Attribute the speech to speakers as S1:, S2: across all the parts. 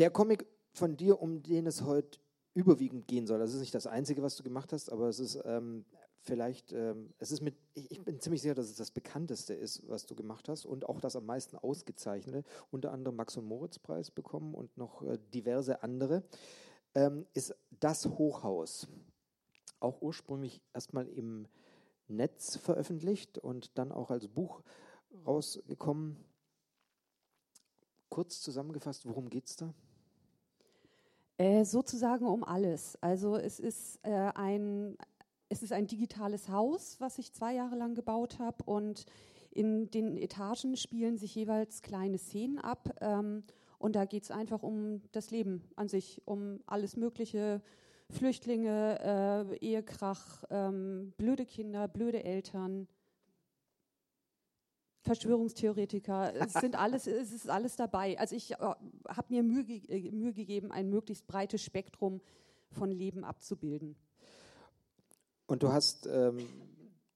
S1: der Comic von dir, um den es heute überwiegend gehen soll, das ist nicht das Einzige, was du gemacht hast, aber es ist ähm, vielleicht, ähm, es ist mit, ich, ich, bin ziemlich sicher, dass es das bekannteste ist, was du gemacht hast und auch das am meisten ausgezeichnete, unter anderem Max- und Moritz-Preis bekommen und noch äh, diverse andere, ähm, ist das Hochhaus. Auch ursprünglich erstmal im Netz veröffentlicht und dann auch als Buch rausgekommen. Kurz zusammengefasst, worum geht es da?
S2: Äh, sozusagen um alles. Also es ist äh, ein es ist ein digitales Haus, was ich zwei Jahre lang gebaut habe und in den Etagen spielen sich jeweils kleine Szenen ab. Ähm, und da geht es einfach um das Leben an sich, um alles Mögliche. Flüchtlinge, äh, Ehekrach, ähm, blöde Kinder, blöde Eltern, Verschwörungstheoretiker, es sind alles, es ist alles dabei. Also ich äh, habe mir Mühe, äh, Mühe gegeben, ein möglichst breites Spektrum von Leben abzubilden.
S1: Und du hast, ähm,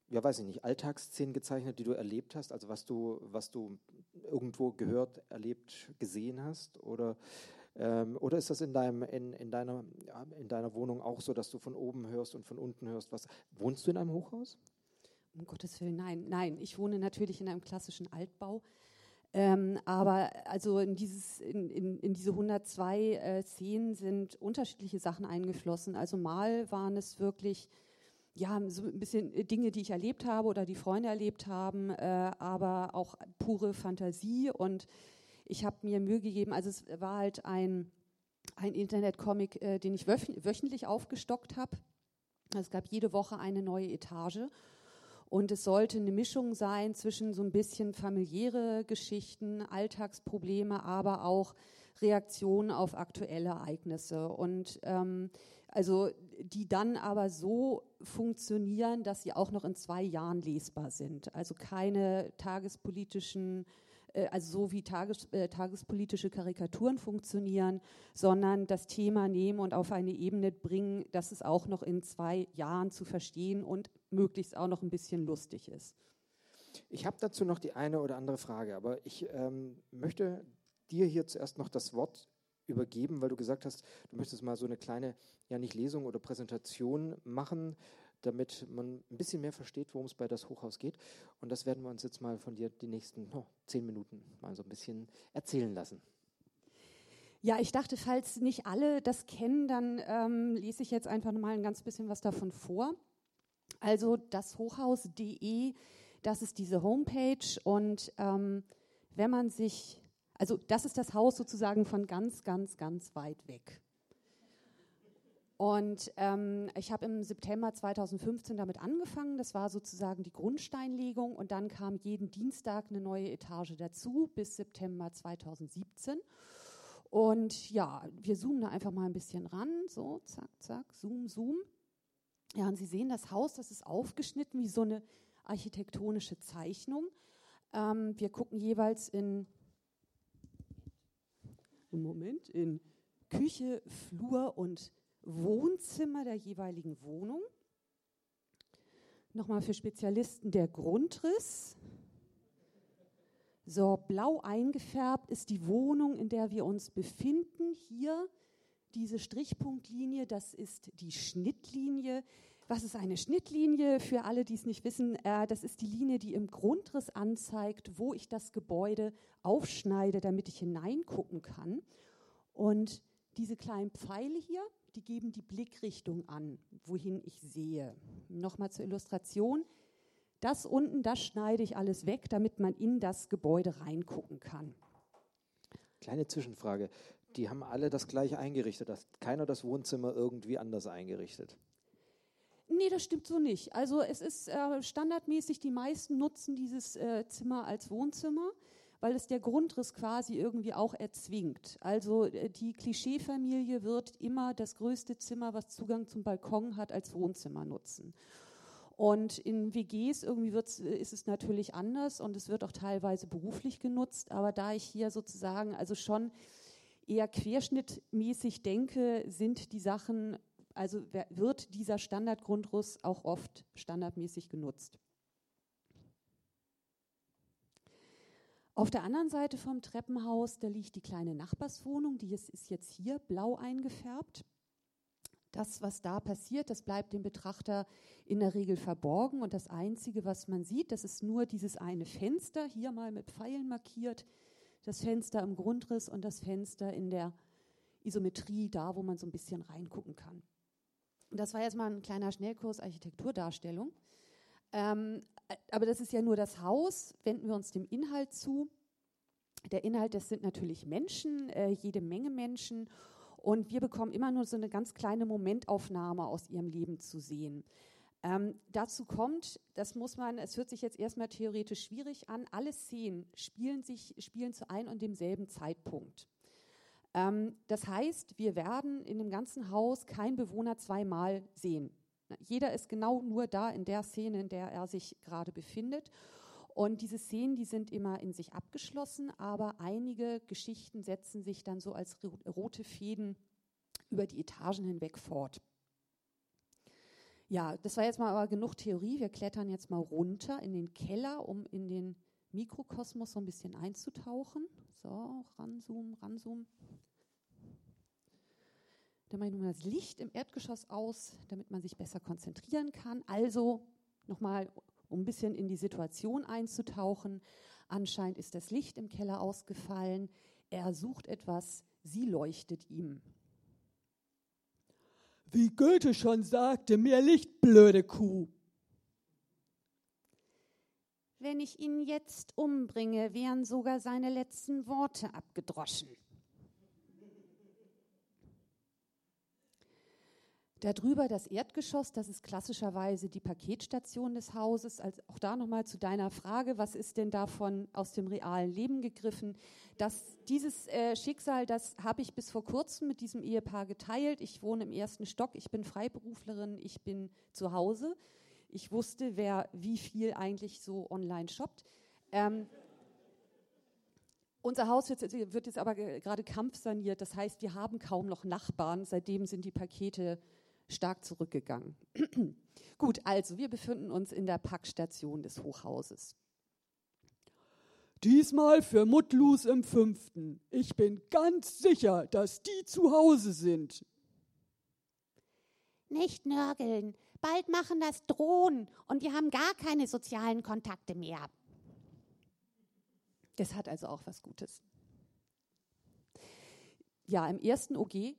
S1: ja weiß ich nicht, Alltagsszenen gezeichnet, die du erlebt hast, also was du, was du irgendwo gehört, erlebt, gesehen hast? Oder, ähm, oder ist das in, deinem, in, in, deiner, in deiner Wohnung auch so, dass du von oben hörst und von unten hörst? Was, wohnst du in einem Hochhaus?
S2: Um Gottes Willen, nein, nein. Ich wohne natürlich in einem klassischen Altbau. Ähm, aber also in, dieses, in, in, in diese 102 äh, Szenen sind unterschiedliche Sachen eingeflossen. Also mal waren es wirklich ja, so ein bisschen äh, Dinge, die ich erlebt habe oder die Freunde erlebt haben, äh, aber auch pure Fantasie. Und ich habe mir Mühe gegeben, also es war halt ein, ein Internetcomic, äh, den ich wöchentlich aufgestockt habe. Es gab jede Woche eine neue Etage. Und es sollte eine Mischung sein zwischen so ein bisschen familiäre Geschichten, Alltagsprobleme, aber auch Reaktionen auf aktuelle Ereignisse. Und ähm, also die dann aber so funktionieren, dass sie auch noch in zwei Jahren lesbar sind. Also keine tagespolitischen, äh, also so wie tages, äh, tagespolitische Karikaturen funktionieren, sondern das Thema nehmen und auf eine Ebene bringen, dass es auch noch in zwei Jahren zu verstehen und möglichst auch noch ein bisschen lustig ist.
S1: Ich habe dazu noch die eine oder andere Frage, aber ich ähm, möchte dir hier zuerst noch das Wort übergeben, weil du gesagt hast, du möchtest mal so eine kleine, ja nicht Lesung oder Präsentation machen, damit man ein bisschen mehr versteht, worum es bei das Hochhaus geht. Und das werden wir uns jetzt mal von dir die nächsten oh, zehn Minuten mal so ein bisschen erzählen lassen.
S2: Ja, ich dachte, falls nicht alle das kennen, dann ähm, lese ich jetzt einfach mal ein ganz bisschen was davon vor. Also das Hochhaus.de, das ist diese Homepage und ähm, wenn man sich also das ist das Haus sozusagen von ganz, ganz, ganz weit weg. Und ähm, ich habe im September 2015 damit angefangen. Das war sozusagen die Grundsteinlegung. Und dann kam jeden Dienstag eine neue Etage dazu bis September 2017. Und ja, wir zoomen da einfach mal ein bisschen ran. So, zack, zack, zoom, zoom. Ja, und Sie sehen das Haus, das ist aufgeschnitten wie so eine architektonische Zeichnung. Ähm, wir gucken jeweils in Moment, in Küche, Flur und Wohnzimmer der jeweiligen Wohnung. Nochmal für Spezialisten der Grundriss. So, blau eingefärbt ist die Wohnung, in der wir uns befinden. Hier diese Strichpunktlinie, das ist die Schnittlinie. Was ist eine Schnittlinie? Für alle, die es nicht wissen, äh, das ist die Linie, die im Grundriss anzeigt, wo ich das Gebäude aufschneide, damit ich hineingucken kann. Und diese kleinen Pfeile hier, die geben die Blickrichtung an, wohin ich sehe. Nochmal zur Illustration. Das unten, das schneide ich alles weg, damit man in das Gebäude reingucken kann.
S1: Kleine Zwischenfrage. Die haben alle das gleiche eingerichtet. Hat keiner das Wohnzimmer irgendwie anders eingerichtet?
S2: Nee, das stimmt so nicht. Also es ist äh, standardmäßig, die meisten nutzen dieses äh, Zimmer als Wohnzimmer, weil es der Grundriss quasi irgendwie auch erzwingt. Also äh, die Klischeefamilie wird immer das größte Zimmer, was Zugang zum Balkon hat, als Wohnzimmer nutzen. Und in WGs irgendwie wird's, äh, ist es natürlich anders und es wird auch teilweise beruflich genutzt. Aber da ich hier sozusagen also schon eher querschnittmäßig denke, sind die Sachen also wird dieser Standardgrundriss auch oft standardmäßig genutzt. Auf der anderen Seite vom Treppenhaus, da liegt die kleine Nachbarswohnung, die ist, ist jetzt hier blau eingefärbt. Das, was da passiert, das bleibt dem Betrachter in der Regel verborgen. Und das Einzige, was man sieht, das ist nur dieses eine Fenster, hier mal mit Pfeilen markiert, das Fenster im Grundriss und das Fenster in der Isometrie, da wo man so ein bisschen reingucken kann. Das war jetzt mal ein kleiner Schnellkurs Architekturdarstellung. Ähm, aber das ist ja nur das Haus. Wenden wir uns dem Inhalt zu. Der Inhalt, das sind natürlich Menschen, äh, jede Menge Menschen. Und wir bekommen immer nur so eine ganz kleine Momentaufnahme aus ihrem Leben zu sehen. Ähm, dazu kommt, das muss man, es hört sich jetzt erstmal theoretisch schwierig an, alle Szenen spielen, sich, spielen zu einem und demselben Zeitpunkt. Ähm, das heißt, wir werden in dem ganzen Haus kein Bewohner zweimal sehen. Jeder ist genau nur da in der Szene, in der er sich gerade befindet. Und diese Szenen, die sind immer in sich abgeschlossen, aber einige Geschichten setzen sich dann so als rote Fäden über die Etagen hinweg fort. Ja, das war jetzt mal aber genug Theorie. Wir klettern jetzt mal runter in den Keller, um in den Mikrokosmos so ein bisschen einzutauchen. So, ranzoomen, ranzoomen. Dann mache ich nochmal das Licht im Erdgeschoss aus, damit man sich besser konzentrieren kann. Also nochmal, um ein bisschen in die Situation einzutauchen. Anscheinend ist das Licht im Keller ausgefallen. Er sucht etwas, sie leuchtet ihm.
S3: Wie Goethe schon sagte, mehr Licht, blöde Kuh.
S2: Wenn ich ihn jetzt umbringe, wären sogar seine letzten Worte abgedroschen. Darüber das Erdgeschoss, das ist klassischerweise die Paketstation des Hauses. Also auch da nochmal zu deiner Frage, was ist denn davon aus dem realen Leben gegriffen? Das, dieses äh, Schicksal, das habe ich bis vor kurzem mit diesem Ehepaar geteilt. Ich wohne im ersten Stock, ich bin Freiberuflerin, ich bin zu Hause. Ich wusste, wer wie viel eigentlich so online shoppt. Ähm, unser Haus wird, wird jetzt aber gerade kampfsaniert. Das heißt, wir haben kaum noch Nachbarn. Seitdem sind die Pakete stark zurückgegangen. Gut, also wir befinden uns in der Packstation des Hochhauses.
S3: Diesmal für Mutlus im fünften. Ich bin ganz sicher, dass die zu Hause sind.
S4: Nicht nörgeln. Bald machen das Drohnen und wir haben gar keine sozialen Kontakte mehr.
S2: Das hat also auch was Gutes. Ja, im ersten OG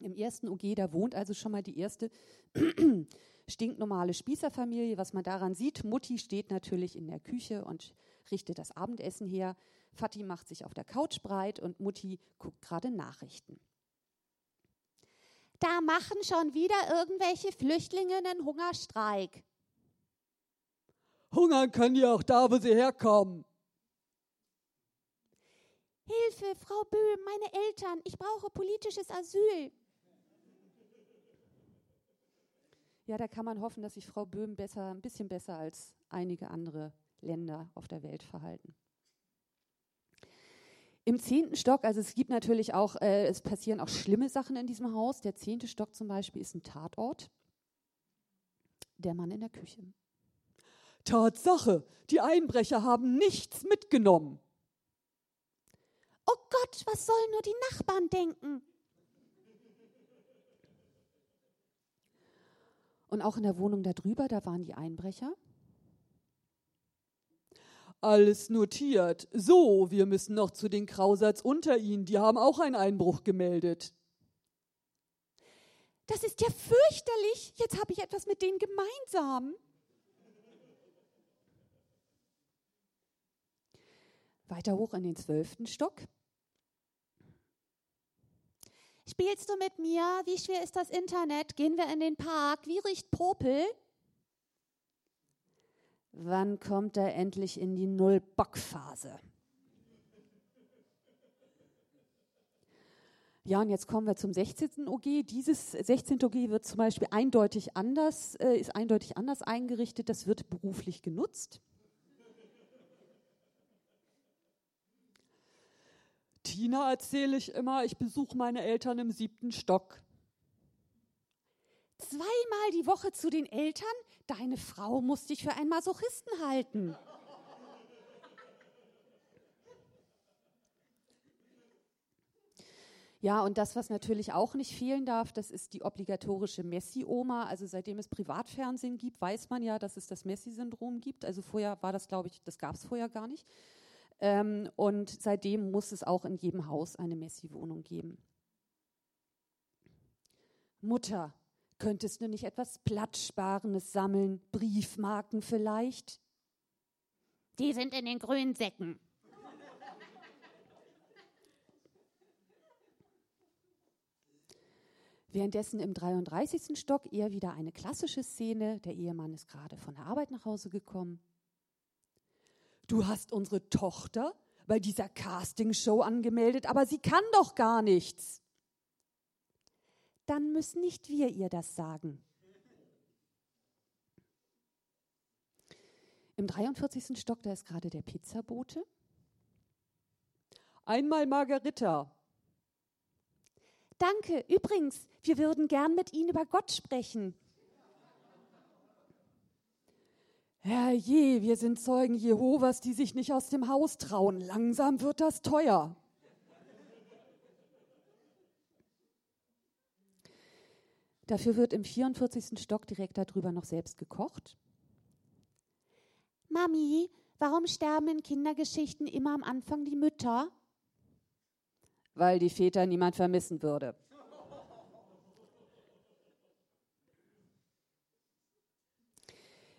S2: im ersten OG, da wohnt also schon mal die erste stinknormale Spießerfamilie. Was man daran sieht, Mutti steht natürlich in der Küche und richtet das Abendessen her. Fatih macht sich auf der Couch breit und Mutti guckt gerade Nachrichten.
S4: Da machen schon wieder irgendwelche Flüchtlinge einen Hungerstreik.
S3: Hungern können die auch da, wo sie herkommen.
S4: Hilfe, Frau Böhm, meine Eltern, ich brauche politisches Asyl.
S2: Ja, da kann man hoffen, dass sich Frau Böhm besser, ein bisschen besser als einige andere Länder auf der Welt verhalten. Im zehnten Stock, also es gibt natürlich auch, äh, es passieren auch schlimme Sachen in diesem Haus. Der zehnte Stock zum Beispiel ist ein Tatort. Der Mann in der Küche.
S3: Tatsache, die Einbrecher haben nichts mitgenommen.
S4: Oh Gott, was sollen nur die Nachbarn denken?
S2: Und auch in der Wohnung darüber, da waren die Einbrecher.
S3: Alles notiert. So, wir müssen noch zu den Krausatz unter ihnen. Die haben auch einen Einbruch gemeldet.
S4: Das ist ja fürchterlich. Jetzt habe ich etwas mit denen gemeinsam.
S2: Weiter hoch in den zwölften Stock.
S4: Spielst du mit mir? Wie schwer ist das Internet? Gehen wir in den Park? Wie riecht Popel?
S2: Wann kommt er endlich in die Null-Bock-Phase? Ja, und jetzt kommen wir zum 16. OG. Dieses 16. OG wird zum Beispiel eindeutig anders, äh, ist eindeutig anders eingerichtet. Das wird beruflich genutzt.
S3: Wiener erzähle ich immer, ich besuche meine Eltern im siebten Stock.
S4: Zweimal die Woche zu den Eltern? Deine Frau muss dich für einen Masochisten halten.
S2: Ja, und das, was natürlich auch nicht fehlen darf, das ist die obligatorische Messi-Oma. Also seitdem es Privatfernsehen gibt, weiß man ja, dass es das Messi-Syndrom gibt. Also vorher war das, glaube ich, das gab es vorher gar nicht. Ähm, und seitdem muss es auch in jedem Haus eine Messi-Wohnung geben. Mutter, könntest du nicht etwas Platzsparendes sammeln? Briefmarken vielleicht?
S4: Die sind in den grünen Säcken.
S2: Währenddessen im 33. Stock eher wieder eine klassische Szene. Der Ehemann ist gerade von der Arbeit nach Hause gekommen.
S3: Du hast unsere Tochter bei dieser Castingshow angemeldet, aber sie kann doch gar nichts.
S2: Dann müssen nicht wir ihr das sagen. Im 43. Stock, da ist gerade der Pizzabote.
S3: Einmal Margarita.
S2: Danke. Übrigens, wir würden gern mit Ihnen über Gott sprechen.
S3: Herrje, wir sind Zeugen Jehovas, die sich nicht aus dem Haus trauen. Langsam wird das teuer.
S2: Dafür wird im 44. Stock direkt darüber noch selbst gekocht.
S4: Mami, warum sterben in Kindergeschichten immer am Anfang die Mütter?
S2: Weil die Väter niemand vermissen würde.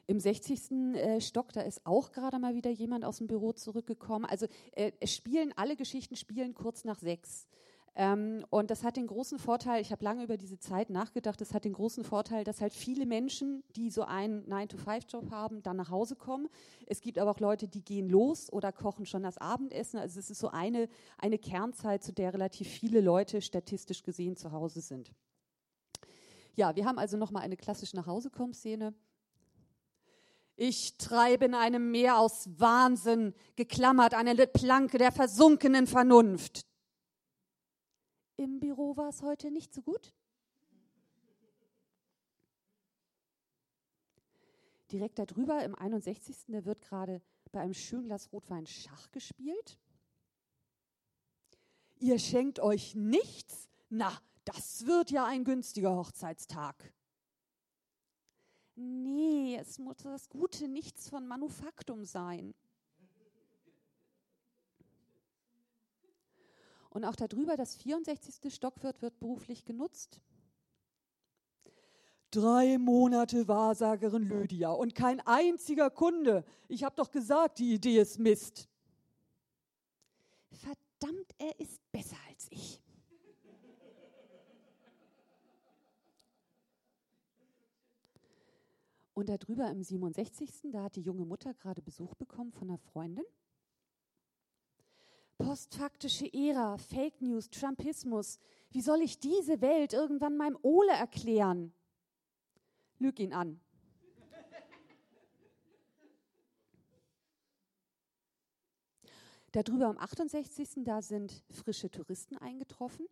S2: Im 60. äh, Stock, da ist auch gerade mal wieder jemand aus dem Büro zurückgekommen. Also äh, es spielen, alle Geschichten spielen kurz nach sechs. Ähm, und das hat den großen Vorteil, ich habe lange über diese Zeit nachgedacht, das hat den großen Vorteil, dass halt viele Menschen, die so einen 9-to-5-Job haben, dann nach Hause kommen. Es gibt aber auch Leute, die gehen los oder kochen schon das Abendessen. Also es ist so eine, eine Kernzeit, zu der relativ viele Leute statistisch gesehen zu Hause sind. Ja, wir haben also nochmal eine klassische Nachhausekomm-Szene. Ich treibe in einem Meer aus Wahnsinn, geklammert an eine Planke der versunkenen Vernunft. Im Büro war es heute nicht so gut. Direkt darüber, im 61. Da wird gerade bei einem schönen Glas Rotwein Schach gespielt.
S3: Ihr schenkt euch nichts? Na, das wird ja ein günstiger Hochzeitstag.
S2: Nee, es muss das Gute nichts von Manufaktum sein. Und auch darüber, das 64. Stockwirt wird beruflich genutzt.
S3: Drei Monate Wahrsagerin Lydia und kein einziger Kunde. Ich habe doch gesagt, die Idee ist Mist.
S2: Verdammt, er ist besser als ich. Und darüber im 67. Da hat die junge Mutter gerade Besuch bekommen von einer Freundin. Postfaktische Ära, Fake News, Trumpismus. Wie soll ich diese Welt irgendwann meinem Ole erklären? Lüg ihn an. Darüber am 68. da sind frische Touristen eingetroffen.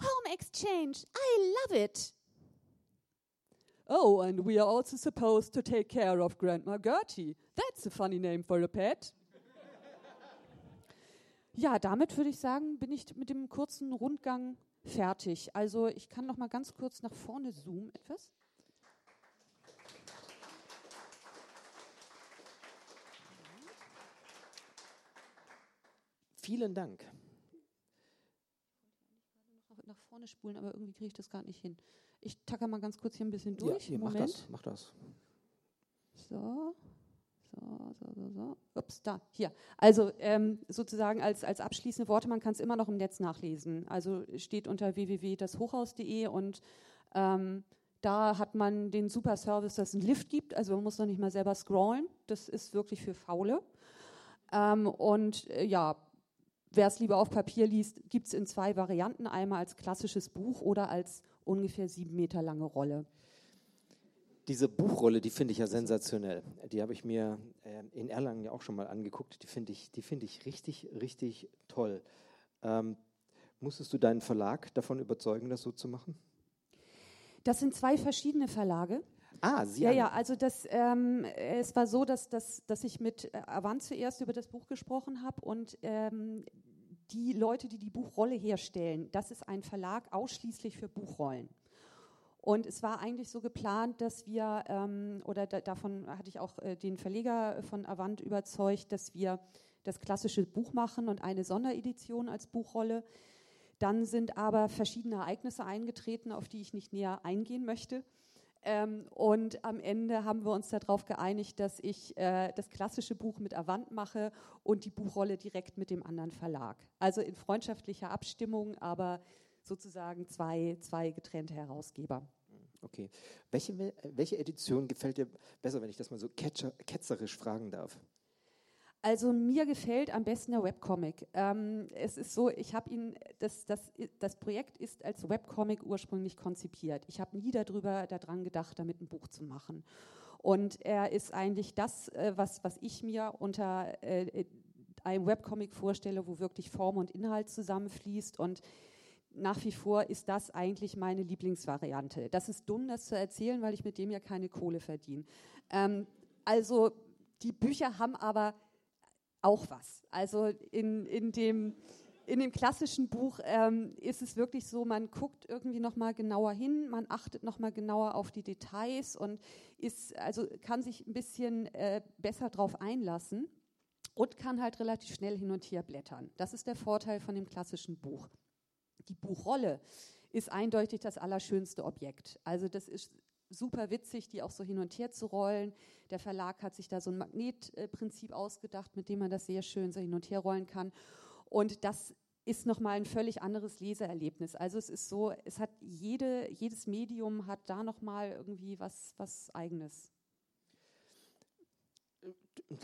S4: Home Exchange, I love it.
S3: Oh, and we are also supposed to take care of Grandma Gertie. That's a funny name for a pet.
S2: Ja, damit würde ich sagen, bin ich mit dem kurzen Rundgang fertig. Also ich kann noch mal ganz kurz nach vorne zoomen etwas.
S1: Vielen Dank.
S2: Nach vorne spulen, aber irgendwie kriege ich das gar nicht hin. Ich tacke mal ganz kurz hier ein bisschen
S1: Ja,
S2: durch.
S1: hier, mach das, mach das.
S2: So, so, so, so, so. Ups, da, hier. Also ähm, sozusagen als, als abschließende Worte, man kann es immer noch im Netz nachlesen. Also steht unter www.dashochhaus.de und ähm, da hat man den super Service, dass es einen Lift gibt. Also man muss noch nicht mal selber scrollen. Das ist wirklich für Faule. Ähm, und äh, ja, wer es lieber auf Papier liest, gibt es in zwei Varianten. Einmal als klassisches Buch oder als ungefähr sieben Meter lange Rolle.
S1: Diese Buchrolle, die finde ich ja sensationell. Die habe ich mir äh, in Erlangen ja auch schon mal angeguckt. Die finde ich, die finde ich richtig, richtig toll. Ähm, musstest du deinen Verlag davon überzeugen, das so zu machen?
S2: Das sind zwei verschiedene Verlage.
S1: Ah, Sie
S2: Ja,
S1: haben-
S2: ja, also das, ähm, es war so, dass, dass, dass ich mit Avant zuerst über das Buch gesprochen habe und ähm, die Leute, die die Buchrolle herstellen, das ist ein Verlag ausschließlich für Buchrollen. Und es war eigentlich so geplant, dass wir, ähm, oder da, davon hatte ich auch äh, den Verleger von Avant überzeugt, dass wir das klassische Buch machen und eine Sonderedition als Buchrolle. Dann sind aber verschiedene Ereignisse eingetreten, auf die ich nicht näher eingehen möchte. Ähm, und am Ende haben wir uns darauf geeinigt, dass ich äh, das klassische Buch mit Avant mache und die Buchrolle direkt mit dem anderen Verlag. Also in freundschaftlicher Abstimmung, aber sozusagen zwei, zwei getrennte Herausgeber.
S1: Okay. Welche, welche Edition gefällt dir besser, wenn ich das mal so ketzerisch fragen darf?
S2: Also mir gefällt am besten der Webcomic. Ähm, es ist so, ich habe ihn, das, das, das Projekt ist als Webcomic ursprünglich konzipiert. Ich habe nie darüber daran gedacht, damit ein Buch zu machen. Und er ist eigentlich das, äh, was, was ich mir unter äh, einem Webcomic vorstelle, wo wirklich Form und Inhalt zusammenfließt und nach wie vor ist das eigentlich meine Lieblingsvariante. Das ist dumm, das zu erzählen, weil ich mit dem ja keine Kohle verdiene. Ähm, also die Bücher haben aber auch was. Also in, in, dem, in dem klassischen Buch ähm, ist es wirklich so, man guckt irgendwie noch mal genauer hin, man achtet noch mal genauer auf die Details und ist, also kann sich ein bisschen äh, besser darauf einlassen und kann halt relativ schnell hin und her blättern. Das ist der Vorteil von dem klassischen Buch. Die Buchrolle ist eindeutig das allerschönste Objekt. Also das ist super witzig, die auch so hin und her zu rollen. Der Verlag hat sich da so ein Magnetprinzip ausgedacht, mit dem man das sehr schön so hin und her rollen kann. Und das ist nochmal ein völlig anderes Leseerlebnis. Also es ist so, es hat jede, jedes Medium hat da nochmal irgendwie was, was Eigenes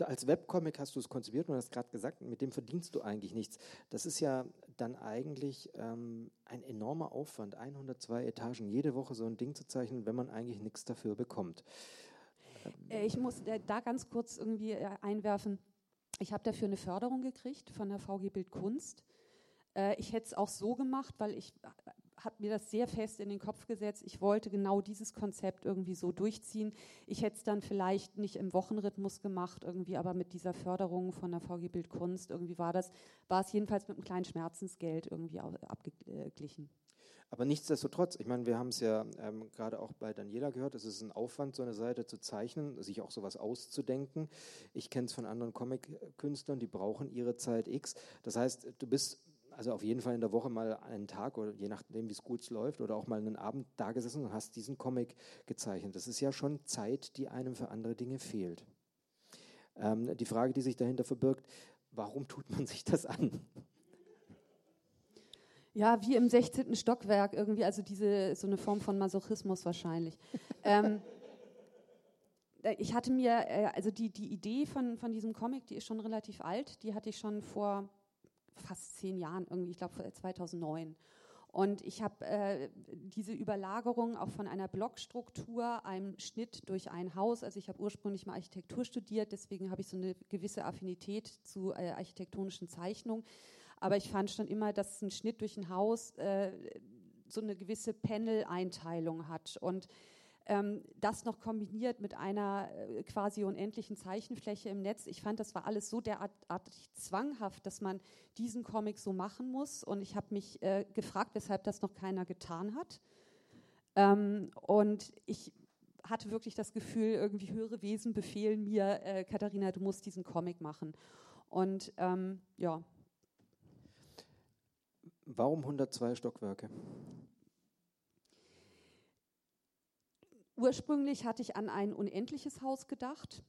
S1: als Webcomic hast du es konzipiert und hast gerade gesagt, mit dem verdienst du eigentlich nichts. Das ist ja dann eigentlich ähm, ein enormer Aufwand, 102 Etagen jede Woche so ein Ding zu zeichnen, wenn man eigentlich nichts dafür bekommt.
S2: Äh, ich muss da ganz kurz irgendwie äh, einwerfen. Ich habe dafür eine Förderung gekriegt von der VG Bild Kunst. Äh, ich hätte es auch so gemacht, weil ich habe mir das sehr fest in den Kopf gesetzt. Ich wollte genau dieses Konzept irgendwie so durchziehen. Ich hätte es dann vielleicht nicht im Wochenrhythmus gemacht, irgendwie, aber mit dieser Förderung von der VG Bild Kunst, irgendwie war das, war es jedenfalls mit einem kleinen Schmerzensgeld irgendwie abgeglichen.
S1: Aber nichtsdestotrotz, ich meine, wir haben es ja ähm, gerade auch bei Daniela gehört, es ist ein Aufwand, so eine Seite zu zeichnen, sich auch sowas auszudenken. Ich kenne es von anderen Comic-Künstlern, die brauchen ihre Zeit X. Das heißt, du bist also auf jeden Fall in der Woche mal einen Tag oder je nachdem, wie es gut läuft, oder auch mal einen Abend da gesessen und hast diesen Comic gezeichnet. Das ist ja schon Zeit, die einem für andere Dinge fehlt. Ähm, die Frage, die sich dahinter verbirgt, warum tut man sich das an?
S2: Ja, wie im 16. Stockwerk irgendwie, also diese so eine Form von Masochismus wahrscheinlich. ähm, äh, ich hatte mir, äh, also die, die Idee von, von diesem Comic, die ist schon relativ alt, die hatte ich schon vor fast zehn Jahren, irgendwie, ich glaube 2009. Und ich habe äh, diese Überlagerung auch von einer Blockstruktur, einem Schnitt durch ein Haus. Also ich habe ursprünglich mal Architektur studiert, deswegen habe ich so eine gewisse Affinität zu äh, architektonischen Zeichnungen. Aber ich fand schon immer, dass ein Schnitt durch ein Haus äh, so eine gewisse Panel-Einteilung hat. Und ähm, das noch kombiniert mit einer äh, quasi unendlichen Zeichenfläche im Netz. Ich fand, das war alles so derartig zwanghaft, dass man diesen Comic so machen muss. Und ich habe mich äh, gefragt, weshalb das noch keiner getan hat. Ähm, und ich hatte wirklich das Gefühl, irgendwie höhere Wesen befehlen mir, äh, Katharina, du musst diesen Comic machen. Und ähm, ja.
S1: Warum 102 Stockwerke?
S2: Ursprünglich hatte ich an ein unendliches Haus gedacht,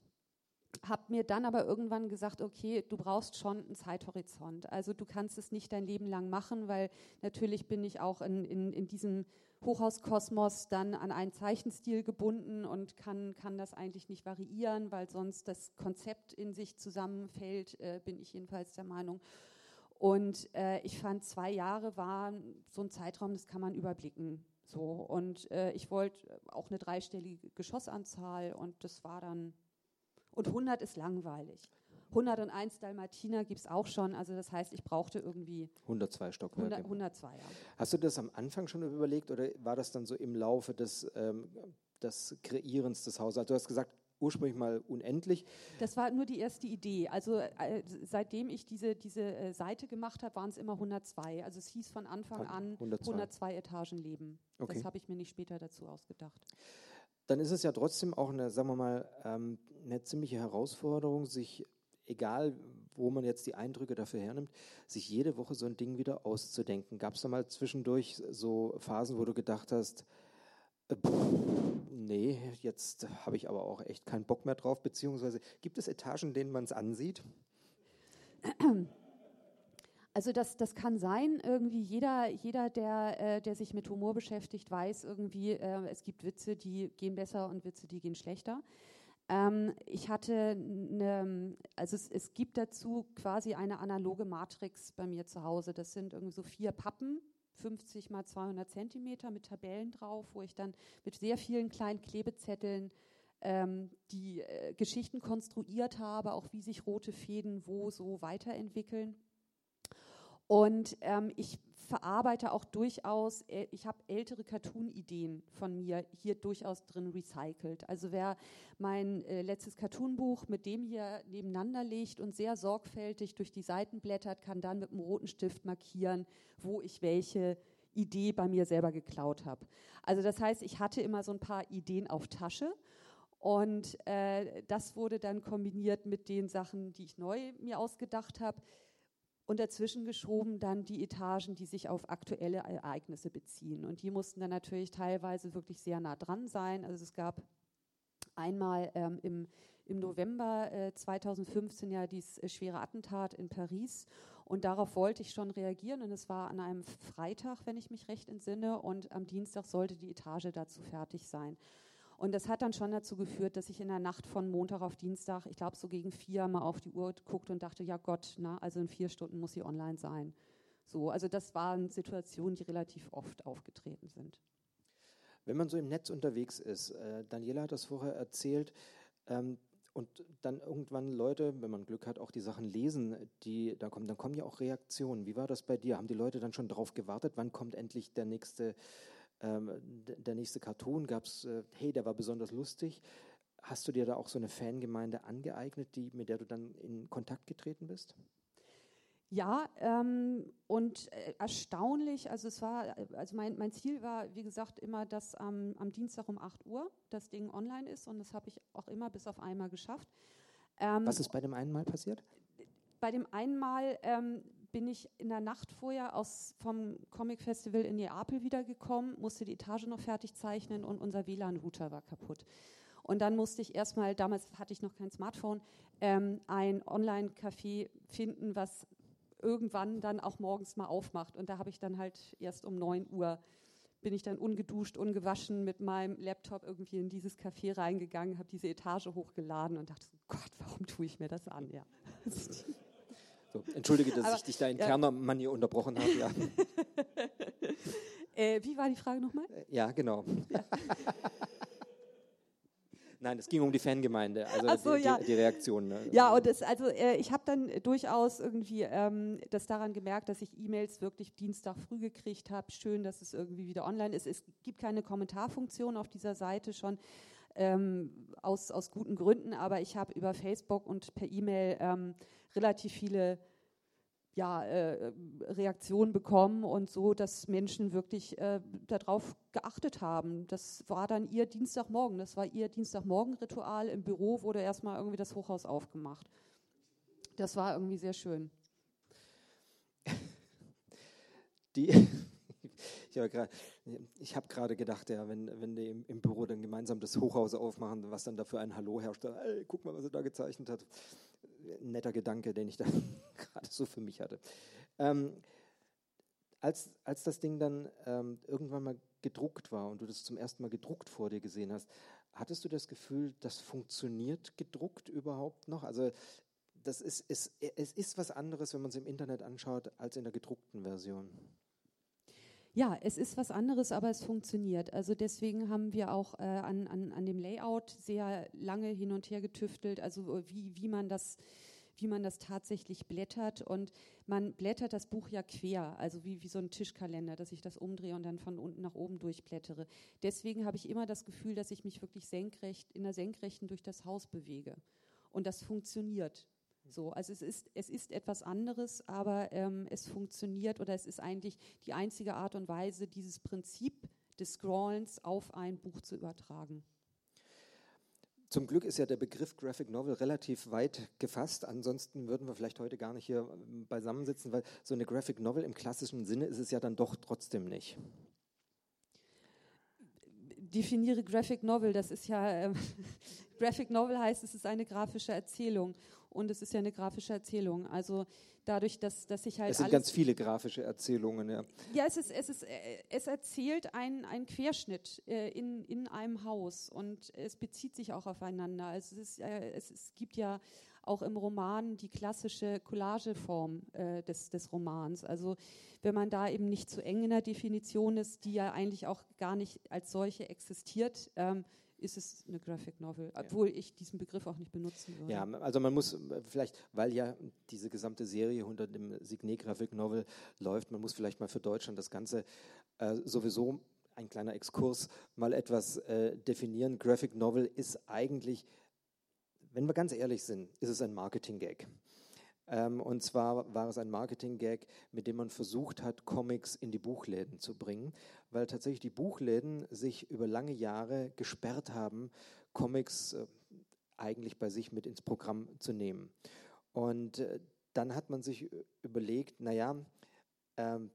S2: habe mir dann aber irgendwann gesagt, okay, du brauchst schon einen Zeithorizont. Also du kannst es nicht dein Leben lang machen, weil natürlich bin ich auch in, in, in diesem Hochhauskosmos dann an einen Zeichenstil gebunden und kann, kann das eigentlich nicht variieren, weil sonst das Konzept in sich zusammenfällt, äh, bin ich jedenfalls der Meinung. Und äh, ich fand, zwei Jahre war so ein Zeitraum, das kann man überblicken. So, und äh, ich wollte auch eine dreistellige Geschossanzahl und das war dann, und 100 ist langweilig. 101 Dalmatiner gibt es auch schon, also das heißt, ich brauchte irgendwie
S1: 102 Stockwerke.
S2: 100, 102, ja.
S1: Hast du das am Anfang schon überlegt oder war das dann so im Laufe des, ähm, des Kreierens des Hauses? Also du hast gesagt, ursprünglich mal unendlich.
S2: Das war nur die erste Idee. Also äh, seitdem ich diese, diese äh, Seite gemacht habe, waren es immer 102. Also es hieß von Anfang an
S1: 102.
S2: 102 Etagen leben.
S1: Okay.
S2: Das habe ich mir nicht später dazu ausgedacht.
S1: Dann ist es ja trotzdem auch eine, sagen wir mal, ähm, eine ziemliche Herausforderung, sich, egal wo man jetzt die Eindrücke dafür hernimmt, sich jede Woche so ein Ding wieder auszudenken. Gab es da mal zwischendurch so Phasen, wo du gedacht hast, äh, pff, nee, jetzt habe ich aber auch echt keinen Bock mehr drauf, beziehungsweise gibt es Etagen, denen man es ansieht?
S2: Also das, das kann sein, irgendwie jeder, jeder der, äh, der sich mit Humor beschäftigt, weiß irgendwie, äh, es gibt Witze, die gehen besser und Witze, die gehen schlechter. Ähm, ich hatte eine, also es, es gibt dazu quasi eine analoge Matrix bei mir zu Hause. Das sind irgendwie so vier Pappen, 50 mal 200 Zentimeter mit Tabellen drauf, wo ich dann mit sehr vielen kleinen Klebezetteln ähm, die äh, Geschichten konstruiert habe, auch wie sich rote Fäden wo so weiterentwickeln. Und ähm, ich verarbeite auch durchaus, äh, ich habe ältere Cartoon-Ideen von mir hier durchaus drin recycelt. Also wer mein äh, letztes Cartoon-Buch mit dem hier nebeneinander legt und sehr sorgfältig durch die Seiten blättert, kann dann mit einem roten Stift markieren, wo ich welche Idee bei mir selber geklaut habe. Also das heißt, ich hatte immer so ein paar Ideen auf Tasche. Und äh, das wurde dann kombiniert mit den Sachen, die ich neu mir ausgedacht habe und dazwischen geschoben dann die Etagen, die sich auf aktuelle Ereignisse beziehen. Und die mussten dann natürlich teilweise wirklich sehr nah dran sein. Also es gab einmal ähm, im, im November äh, 2015 ja dieses äh, schwere Attentat in Paris. Und darauf wollte ich schon reagieren. Und es war an einem Freitag, wenn ich mich recht entsinne. Und am Dienstag sollte die Etage dazu fertig sein. Und das hat dann schon dazu geführt, dass ich in der Nacht von Montag auf Dienstag, ich glaube so gegen vier, mal auf die Uhr guckte und dachte, ja Gott, na, also in vier Stunden muss sie online sein. So, also das waren Situationen, die relativ oft aufgetreten sind.
S1: Wenn man so im Netz unterwegs ist, äh, Daniela hat das vorher erzählt, ähm, und dann irgendwann Leute, wenn man Glück hat, auch die Sachen lesen, die da kommen, dann kommen ja auch Reaktionen. Wie war das bei dir? Haben die Leute dann schon darauf gewartet, wann kommt endlich der nächste ähm, der nächste Cartoon gab es, äh, hey, der war besonders lustig. Hast du dir da auch so eine Fangemeinde angeeignet, die, mit der du dann in Kontakt getreten bist?
S2: Ja, ähm, und äh, erstaunlich, also es war, also mein, mein Ziel war, wie gesagt, immer, dass ähm, am Dienstag um 8 Uhr das Ding online ist und das habe ich auch immer bis auf einmal geschafft.
S1: Ähm, Was ist bei dem einen Mal passiert?
S2: Bei dem einen Mal ähm, bin ich in der Nacht vorher aus, vom Comic Festival in Neapel wiedergekommen, musste die Etage noch fertig zeichnen und unser WLAN-Router war kaputt. Und dann musste ich erstmal, damals hatte ich noch kein Smartphone, ähm, ein Online-Café finden, was irgendwann dann auch morgens mal aufmacht. Und da habe ich dann halt erst um 9 Uhr bin ich dann ungeduscht, ungewaschen mit meinem Laptop irgendwie in dieses Café reingegangen, habe diese Etage hochgeladen und dachte, Gott, warum tue ich mir das an? Ja.
S1: So, entschuldige, dass Aber, ich dich da in ja. Kerner-Manier unterbrochen habe. Ja.
S2: äh, wie war die Frage nochmal? Äh,
S1: ja, genau. Ja. Nein, es ging um die Fangemeinde, also
S2: so,
S1: die,
S2: ja.
S1: die, die, Reaktion. Ne?
S2: Ja, und das, also äh, ich habe dann durchaus irgendwie ähm, das daran gemerkt, dass ich E-Mails wirklich Dienstag früh gekriegt habe. Schön, dass es irgendwie wieder online ist. Es gibt keine Kommentarfunktion auf dieser Seite schon. Ähm, aus, aus guten Gründen, aber ich habe über Facebook und per E-Mail ähm, relativ viele ja, äh, Reaktionen bekommen und so, dass Menschen wirklich äh, darauf geachtet haben. Das war dann ihr Dienstagmorgen, das war ihr Dienstagmorgen-Ritual. Im Büro wurde erstmal irgendwie das Hochhaus aufgemacht. Das war irgendwie sehr schön.
S1: Die ich habe gerade gedacht, ja, wenn, wenn die im, im, Büro dann gemeinsam das Hochhaus aufmachen, was dann dafür ein Hallo herrscht, ey, guck mal, was er da gezeichnet hat. Netter Gedanke, den ich da gerade so für mich hatte. Ähm, als, als das Ding dann ähm, irgendwann mal gedruckt war und du das zum ersten Mal gedruckt vor dir gesehen hast, hattest du das Gefühl, das funktioniert gedruckt überhaupt noch? Also das ist, ist, es ist was anderes, wenn man es im Internet anschaut, als in der gedruckten Version.
S2: Ja, es ist was anderes, aber es funktioniert. Also deswegen haben wir auch äh, an, an, an dem Layout sehr lange hin und her getüftelt, also wie, wie man das wie man das tatsächlich blättert. Und man blättert das Buch ja quer, also wie, wie so ein Tischkalender, dass ich das umdrehe und dann von unten nach oben durchblättere. Deswegen habe ich immer das Gefühl, dass ich mich wirklich senkrecht, in der Senkrechten durch das Haus bewege. Und das funktioniert. So, also es ist, es ist etwas anderes, aber ähm, es funktioniert oder es ist eigentlich die einzige Art und Weise, dieses Prinzip des Scrollens auf ein Buch zu übertragen.
S1: Zum Glück ist ja der Begriff Graphic Novel relativ weit gefasst. Ansonsten würden wir vielleicht heute gar nicht hier ähm, beisammensitzen, weil so eine Graphic Novel im klassischen Sinne ist es ja dann doch trotzdem nicht.
S2: Definiere Graphic Novel, das ist ja, äh, Graphic Novel heißt, es ist eine grafische Erzählung und es ist ja eine grafische Erzählung. Also dadurch, dass, dass ich halt.
S1: Es sind ganz viele grafische Erzählungen, ja.
S2: Ja, es, ist, es, ist, äh, es erzählt einen Querschnitt äh, in, in einem Haus und es bezieht sich auch aufeinander. Also es, ist, äh, es, es gibt ja auch im Roman die klassische Collageform äh, des, des Romans. Also wenn man da eben nicht zu eng in der Definition ist, die ja eigentlich auch gar nicht als solche existiert, ähm, ist es eine Graphic Novel, obwohl ja. ich diesen Begriff auch nicht benutzen würde.
S1: Ja, also man muss vielleicht, weil ja diese gesamte Serie unter dem Signet Graphic Novel läuft, man muss vielleicht mal für Deutschland das Ganze äh, sowieso ein kleiner Exkurs mal etwas äh, definieren. Graphic Novel ist eigentlich, wenn wir ganz ehrlich sind, ist es ein Marketing-Gag. Ähm, und zwar war es ein Marketing-Gag, mit dem man versucht hat, Comics in die Buchläden zu bringen, weil tatsächlich die Buchläden sich über lange Jahre gesperrt haben, Comics äh, eigentlich bei sich mit ins Programm zu nehmen. Und äh, dann hat man sich überlegt, naja, ähm,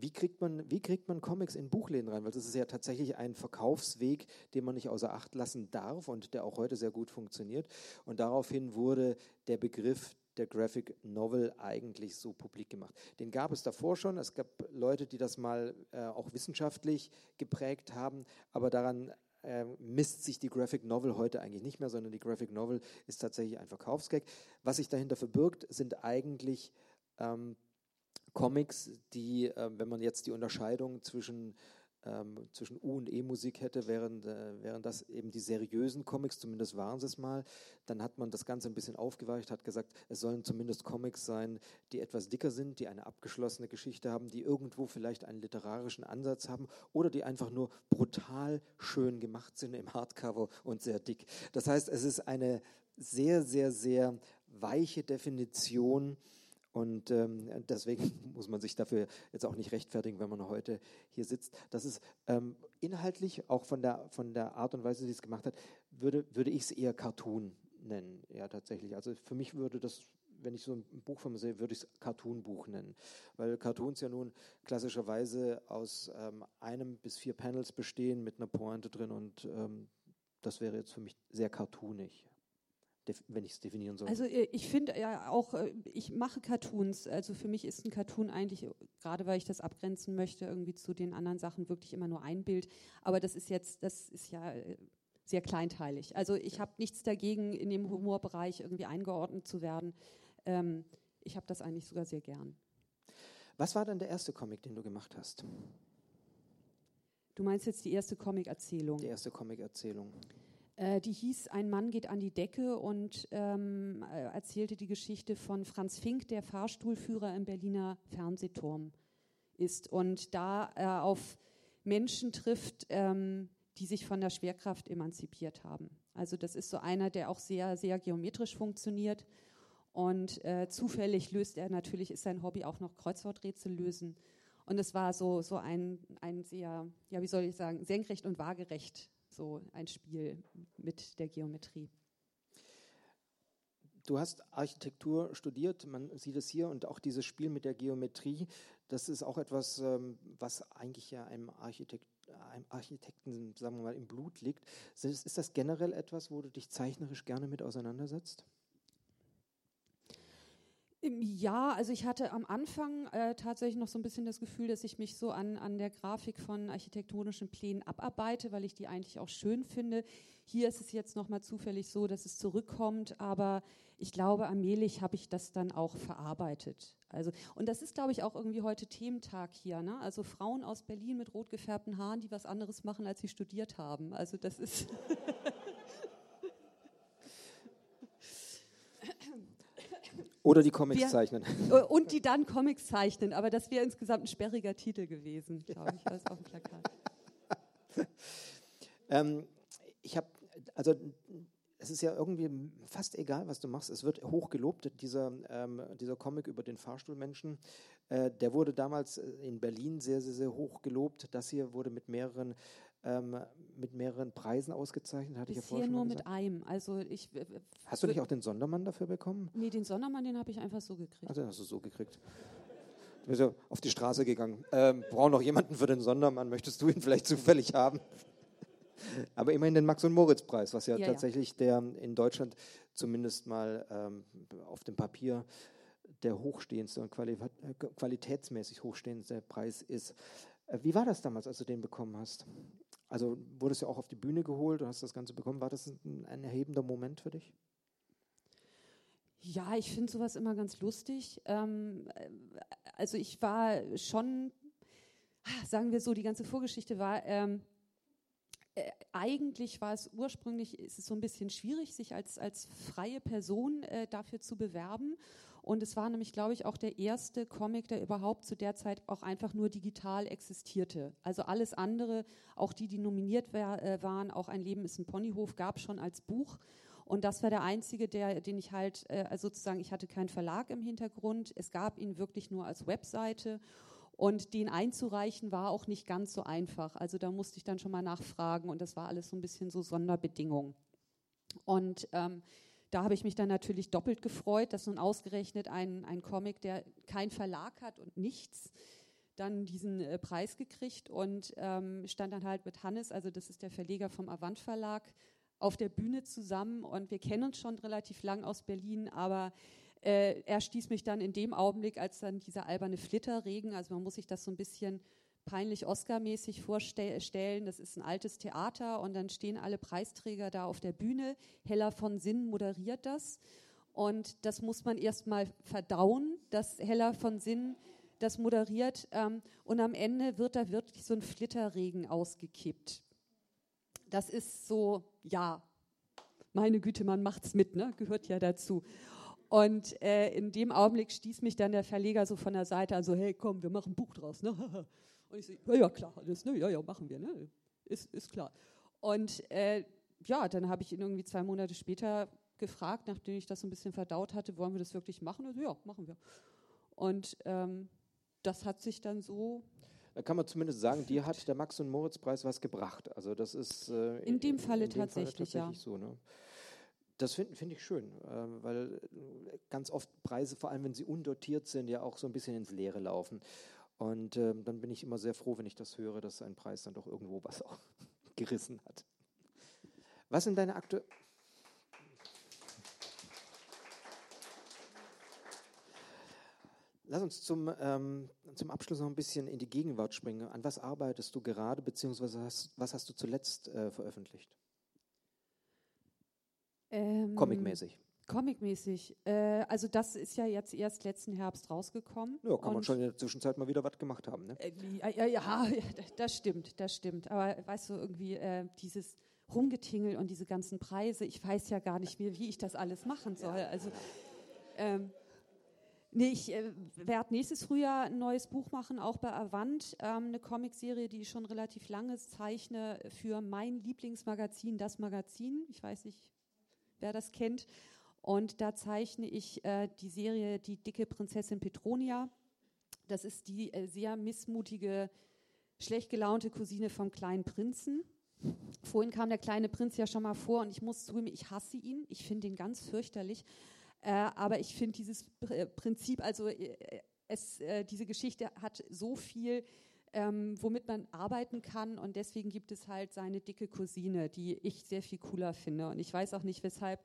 S1: wie kriegt, man, wie kriegt man Comics in Buchläden rein? Weil das ist ja tatsächlich ein Verkaufsweg, den man nicht außer Acht lassen darf und der auch heute sehr gut funktioniert. Und daraufhin wurde der Begriff der Graphic Novel eigentlich so publik gemacht. Den gab es davor schon. Es gab Leute, die das mal äh, auch wissenschaftlich geprägt haben, aber daran äh, misst sich die Graphic Novel heute eigentlich nicht mehr, sondern die Graphic Novel ist tatsächlich ein Verkaufsgag. Was sich dahinter verbirgt, sind eigentlich ähm, Comics, die, äh, wenn man jetzt die Unterscheidung zwischen, ähm, zwischen U- und E-Musik hätte, wären, äh, wären das eben die seriösen Comics, zumindest waren sie es mal. Dann hat man das Ganze ein bisschen aufgeweicht, hat gesagt, es sollen zumindest Comics sein, die etwas dicker sind, die eine abgeschlossene Geschichte haben, die irgendwo vielleicht einen literarischen Ansatz haben oder die einfach nur brutal schön gemacht sind im Hardcover und sehr dick. Das heißt, es ist eine sehr, sehr, sehr weiche Definition und ähm, deswegen muss man sich dafür jetzt auch nicht rechtfertigen, wenn man heute hier sitzt. Das ist ähm, inhaltlich, auch von der, von der Art und Weise, wie es gemacht hat, würde, würde ich es eher Cartoon nennen. Ja, tatsächlich. Also für mich würde das, wenn ich so ein Buch von mir sehe, würde ich es Cartoon-Buch nennen. Weil Cartoons ja nun klassischerweise aus ähm, einem bis vier Panels bestehen mit einer Pointe drin und ähm, das wäre jetzt für mich sehr cartoonig wenn ich es definieren soll.
S2: Also äh, ich finde ja auch, äh, ich mache Cartoons. Also für mich ist ein Cartoon eigentlich, gerade weil ich das abgrenzen möchte, irgendwie zu den anderen Sachen wirklich immer nur ein Bild. Aber das ist jetzt, das ist ja äh, sehr kleinteilig. Also ich habe nichts dagegen, in dem Humorbereich irgendwie eingeordnet zu werden. Ähm, ich habe das eigentlich sogar sehr gern.
S1: Was war dann der erste Comic, den du gemacht hast?
S2: Du meinst jetzt die erste Comic-Erzählung?
S1: Die erste Comic-Erzählung.
S2: Äh, die hieß Ein Mann geht an die Decke und ähm, äh, erzählte die Geschichte von Franz Fink, der Fahrstuhlführer im Berliner Fernsehturm ist und da äh, auf Menschen trifft, ähm, die sich von der Schwerkraft emanzipiert haben. Also das ist so einer, der auch sehr, sehr geometrisch funktioniert. Und äh, zufällig löst er natürlich, ist sein Hobby auch noch Kreuzworträtsel lösen. Und es war so, so ein, ein sehr, ja, wie soll ich sagen, senkrecht und waagerecht so ein Spiel mit der Geometrie.
S1: Du hast Architektur studiert, man sieht es hier und auch dieses Spiel mit der Geometrie, das ist auch etwas, ähm, was eigentlich ja einem, Architekt, einem Architekten, sagen wir mal, im Blut liegt. Ist das generell etwas, wo du dich zeichnerisch gerne mit auseinandersetzt?
S2: Ja, also ich hatte am Anfang äh, tatsächlich noch so ein bisschen das Gefühl, dass ich mich so an, an der Grafik von architektonischen Plänen abarbeite, weil ich die eigentlich auch schön finde. Hier ist es jetzt nochmal zufällig so, dass es zurückkommt, aber ich glaube, allmählich habe ich das dann auch verarbeitet. Also, und das ist, glaube ich, auch irgendwie heute Thementag hier. Ne? Also Frauen aus Berlin mit rot gefärbten Haaren, die was anderes machen, als sie studiert haben. Also das ist...
S1: Oder die Comics
S2: wir,
S1: zeichnen.
S2: Und die dann Comics zeichnen, aber das wäre insgesamt ein sperriger Titel gewesen, glaube ich, als auf dem Plakat.
S1: ähm, ich habe, also es ist ja irgendwie fast egal, was du machst. Es wird hochgelobt, dieser, ähm, dieser Comic über den Fahrstuhlmenschen. Äh, der wurde damals äh, in Berlin sehr, sehr, sehr hoch gelobt. Das hier wurde mit mehreren, ähm, mit mehreren Preisen ausgezeichnet, hatte
S2: Bisher
S1: ich ja vorher schon
S2: nur mit einem. Also ich,
S1: Hast du nicht auch den Sondermann dafür bekommen?
S2: Nee, den Sondermann, den habe ich einfach so gekriegt.
S1: Also den hast du so gekriegt. Du bist ja auf die Straße gegangen. Ähm, brauchen noch jemanden für den Sondermann. Möchtest du ihn vielleicht zufällig haben? Aber immerhin den Max- und Moritz-Preis, was ja,
S2: Ja, ja.
S1: tatsächlich der in Deutschland zumindest mal ähm, auf dem Papier der hochstehendste und quali äh, qualitätsmäßig hochstehendste Preis ist. Äh, wie war das damals, als du den bekommen hast? Also wurdest ja auch auf die Bühne geholt und hast das Ganze bekommen. War das ein, ein erhebender Moment für dich?
S2: Ja, ich finde sowas immer ganz lustig. Ähm, äh, also ich war schon, ah, sagen wir so, die ganze Vorgeschichte war, ähm, äh, eigentlich war es ursprünglich, ist es so ein bisschen schwierig, sich als, als freie Person äh, dafür zu bewerben. Und es war nämlich, glaube ich, auch der erste Comic, der überhaupt zu der Zeit auch einfach nur digital existierte. Also alles andere, auch die, die nominiert war, äh, waren, auch Ein Leben ist ein Ponyhof, gab schon als Buch. Und das war der einzige, der, den ich halt, äh, also sozusagen, ich hatte keinen Verlag im Hintergrund. Es gab ihn wirklich nur als Webseite. Und den einzureichen war auch nicht ganz so einfach. Also da musste ich dann schon mal nachfragen und das war alles so ein bisschen so Sonderbedingungen. Und ähm, da habe ich mich dann natürlich doppelt gefreut, dass nun ausgerechnet ein, ein Comic, der keinen Verlag hat und nichts, dann diesen äh, Preis gekriegt und ähm, stand dann halt mit Hannes, also das ist der Verleger vom Avant Verlag, auf der Bühne zusammen und wir kennen uns schon relativ lang aus Berlin, aber äh, er stieß mich dann in dem Augenblick, als dann dieser alberne Flitterregen, also man muss sich das so ein bisschen peinlich Oscar-mäßig vorstellen, das ist ein altes Theater und dann stehen alle Preisträger da auf der Bühne, Hella von Sinn moderiert das und das muss man erstmal verdauen, dass Hella von Sinn das moderiert ähm, und am Ende wird da wirklich so ein Flitterregen ausgekippt. Das ist so, ja, meine Güte, man macht's mit, ne? gehört ja dazu. Und äh, in dem Augenblick stieß mich dann der Verleger so von der Seite an, so, hey, komm, wir machen ein Buch draus. Ne? Und ich so, ja, ja, klar, alles, ne? ja, ja, machen wir, ne? ist, ist klar. Und äh, ja, dann habe ich ihn irgendwie zwei Monate später gefragt, nachdem ich das so ein bisschen verdaut hatte, wollen wir das wirklich machen? Und so, ja, machen wir. Und ähm, das hat sich dann so
S1: Da kann man zumindest sagen, dir hat der Max- und Moritz-Preis was gebracht. Also das ist äh,
S2: In dem Falle
S1: in dem
S2: tatsächlich, ja.
S1: so. Ne? Das finde find ich schön, äh, weil äh, ganz oft Preise, vor allem wenn sie undotiert sind, ja auch so ein bisschen ins Leere laufen. Und ähm, dann bin ich immer sehr froh, wenn ich das höre, dass ein Preis dann doch irgendwo was auch gerissen hat. Was sind deine aktuellen... Lass uns zum, ähm, zum Abschluss noch ein bisschen in die Gegenwart springen. An was arbeitest du gerade, beziehungsweise hast, was hast du zuletzt äh, veröffentlicht?
S2: ähm,
S1: Comicmäßig.
S2: Comicmäßig. Äh, also das ist ja jetzt erst letzten Herbst rausgekommen.
S1: Ja, kann man schon in der Zwischenzeit mal wieder was gemacht haben. Ne?
S2: Äh, ja, ja, ja, das stimmt, das stimmt. Aber weißt du, irgendwie äh, dieses Rumgetingel und diese ganzen Preise, ich weiß ja gar nicht mehr, wie ich das alles machen soll. Also, ähm, nee, ich äh, werde nächstes Frühjahr ein neues Buch machen, auch bei Avant, ähm, eine Comicserie, die ich schon relativ lange zeichne für mein Lieblingsmagazin, das Magazin. Ich weiß nicht, wer das kennt. Und da zeichne ich äh, die Serie Die dicke Prinzessin Petronia. Das ist die äh, sehr missmutige, schlecht gelaunte Cousine vom kleinen Prinzen. Vorhin kam der kleine Prinz ja schon mal vor und ich muss zugeben, ich hasse ihn. Ich finde ihn ganz fürchterlich. Äh, aber ich finde dieses Pr äh, Prinzip, also äh, es, äh, diese Geschichte hat so viel, ähm, womit man arbeiten kann und deswegen gibt es halt seine dicke Cousine, die ich sehr viel cooler finde. Und ich weiß auch nicht, weshalb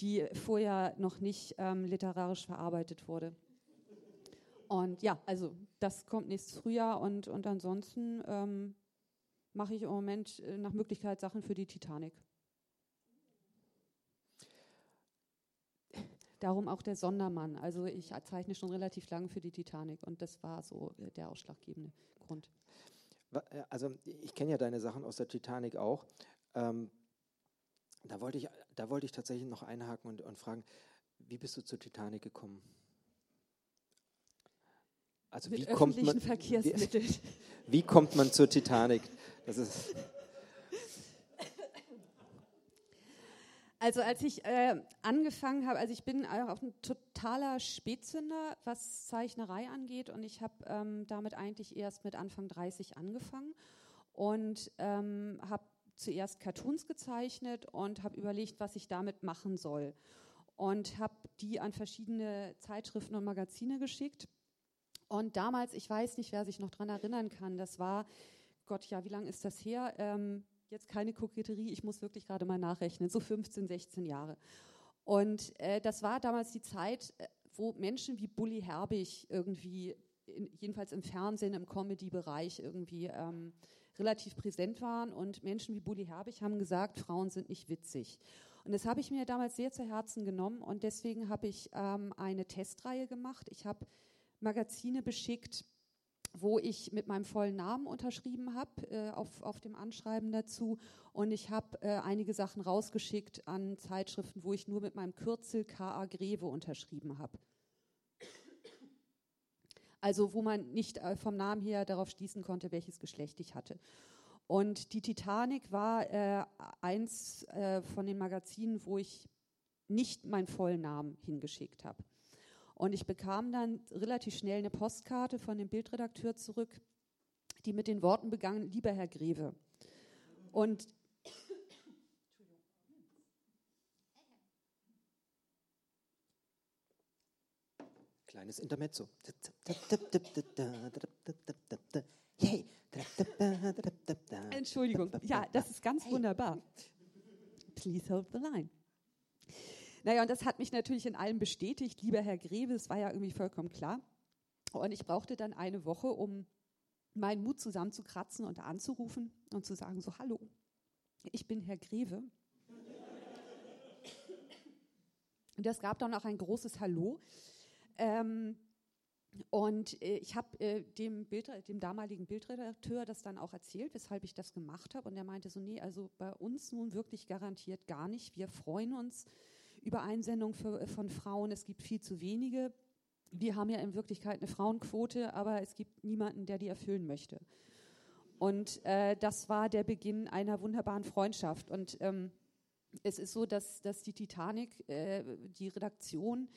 S2: die vorher noch nicht ähm, literarisch verarbeitet wurde. Und ja, also das kommt nächstes Frühjahr und, und ansonsten ähm, mache ich im Moment äh, nach Möglichkeit Sachen für die Titanic. Darum auch der Sondermann. Also ich zeichne schon relativ lange für die Titanic und das war so äh, der ausschlaggebende Grund.
S1: Äh, Also ich kenne ja deine Sachen aus der Titanic auch. Ähm, da wollte ich, da wollte ich tatsächlich noch einhaken und, und fragen, Wie bist du zur Titanic gekommen?
S2: Also Mit wie kommt man Verkehrsmitteln.
S1: Wie, wie kommt man zur Titanic? Das ist
S2: Also als ich äh, angefangen habe, also ich bin auch ein totaler Spätzünder, was Zeichnerei angeht und ich habe ähm, damit eigentlich erst mit Anfang 30 angefangen und ähm, habe zuerst Cartoons gezeichnet und habe überlegt, was ich damit machen soll und habe die an verschiedene Zeitschriften und Magazine geschickt und damals, ich weiß nicht, wer sich noch daran erinnern kann, das war, Gott, ja, wie lange ist das her? Ähm, jetzt keine Koketterie, ich muss wirklich gerade mal nachrechnen, so 15, 16 Jahre. Und äh, das war damals die Zeit, äh, wo Menschen wie Bully Herbig irgendwie, in, jedenfalls im Fernsehen, im Comedy-Bereich irgendwie ähm, relativ präsent waren. Und Menschen wie Bully Herbig haben gesagt, Frauen sind nicht witzig. Und das habe ich mir damals sehr zu Herzen genommen und deswegen habe ich ähm, eine Testreihe gemacht. Ich habe Magazine beschickt, wo ich mit meinem vollen Namen unterschrieben habe äh, auf, auf dem Anschreiben dazu. Und ich habe äh, einige Sachen rausgeschickt an Zeitschriften, wo ich nur mit meinem Kürzel K.A. Greve unterschrieben habe. Also wo man nicht äh, vom Namen her darauf schließen konnte, welches Geschlecht ich hatte. Und die Titanic war äh, eins äh, von den Magazinen, wo ich nicht meinen vollen Namen hingeschickt habe. Und ich bekam dann relativ schnell eine Postkarte von dem Bildredakteur zurück, die mit den Worten begann, lieber Herr Greve. Und
S1: Kleines Intermezzo.
S2: Entschuldigung, ja, das ist ganz wunderbar. Please hold the line. Naja, und das hat mich natürlich in allem bestätigt, lieber Herr Greve, es war ja irgendwie vollkommen klar. Und ich brauchte dann eine Woche, um meinen Mut zusammenzukratzen und anzurufen und zu sagen, so, hallo, ich bin Herr Greve. Und das gab dann auch ein großes Hallo. Ähm, und äh, ich habe äh, dem, dem damaligen Bildredakteur das dann auch erzählt, weshalb ich das gemacht habe. Und er meinte so, nee, also bei uns nun wirklich garantiert gar nicht. Wir freuen uns über Einsendungen für, von Frauen. Es gibt viel zu wenige. Wir haben ja in Wirklichkeit eine Frauenquote, aber es gibt niemanden, der die erfüllen möchte. Und äh, das war der Beginn einer wunderbaren Freundschaft. Und ähm, es ist so, dass, dass die Titanic, äh, die Redaktion,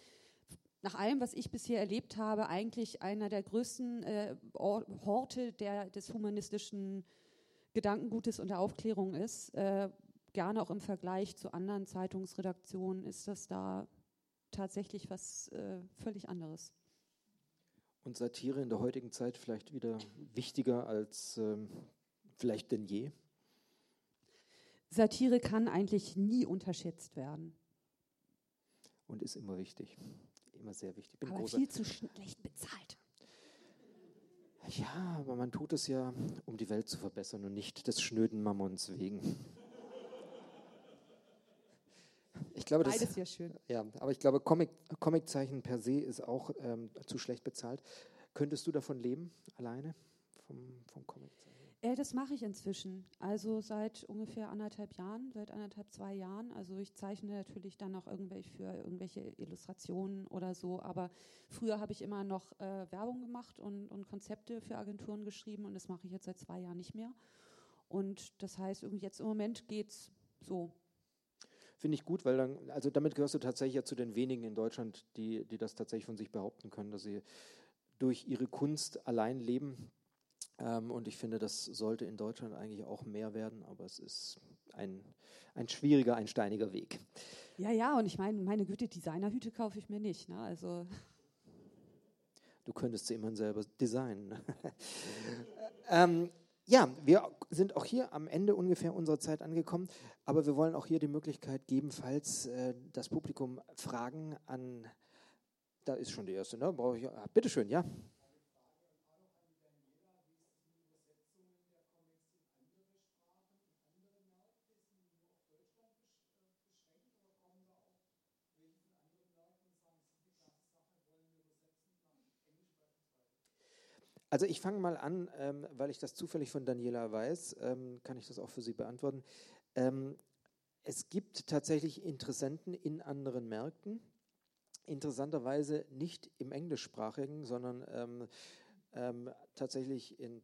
S2: nach allem, was ich bisher erlebt habe, eigentlich einer der größten äh, Horte der, des humanistischen Gedankengutes und der Aufklärung ist. Äh, gerne auch im Vergleich zu anderen Zeitungsredaktionen ist das da tatsächlich was äh, völlig anderes.
S1: Und Satire in der heutigen Zeit vielleicht wieder wichtiger als ähm, vielleicht denn je?
S2: Satire kann eigentlich nie unterschätzt werden.
S1: Und ist immer wichtig. Immer sehr wichtig.
S2: Bin aber viel zu schlecht bezahlt.
S1: Ja, aber man tut es ja, um die Welt zu verbessern und nicht des schnöden Mammons wegen. Ich glaube,
S2: Beides das, ja schön.
S1: Ja, aber ich glaube, Comic, Comiczeichen per se ist auch ähm, zu schlecht bezahlt. Könntest du davon leben, alleine, vom, vom Comiczeichen?
S2: Äh, das mache ich inzwischen. Also seit ungefähr anderthalb Jahren, seit anderthalb, zwei Jahren. Also ich zeichne natürlich dann noch irgendwelche für irgendwelche Illustrationen oder so. Aber früher habe ich immer noch äh, Werbung gemacht und, und Konzepte für Agenturen geschrieben und das mache ich jetzt seit zwei Jahren nicht mehr. Und das heißt, jetzt im Moment geht es so
S1: Finde ich gut, weil dann, also damit gehörst du tatsächlich ja zu den wenigen in Deutschland, die, die das tatsächlich von sich behaupten können, dass sie durch ihre Kunst allein leben. Ähm, und ich finde, das sollte in Deutschland eigentlich auch mehr werden, aber es ist ein, ein schwieriger, ein steiniger Weg.
S2: Ja, ja, und ich meine, meine Güte, Designerhüte kaufe ich mir nicht. Ne? Also
S1: du könntest sie immerhin selber designen. Ne? ähm, ja, wir sind auch hier am Ende ungefähr unserer Zeit angekommen, aber wir wollen auch hier die Möglichkeit geben, falls äh, das Publikum Fragen an, da ist schon die erste, ne? Brauche ich, ah, bitteschön, ja. Also ich fange mal an, ähm, weil ich das zufällig von Daniela weiß, ähm, kann ich das auch für Sie beantworten. Ähm, es gibt tatsächlich Interessenten in anderen Märkten. interessanterweise nicht im englischsprachigen, sondern ähm, ähm, tatsächlich in,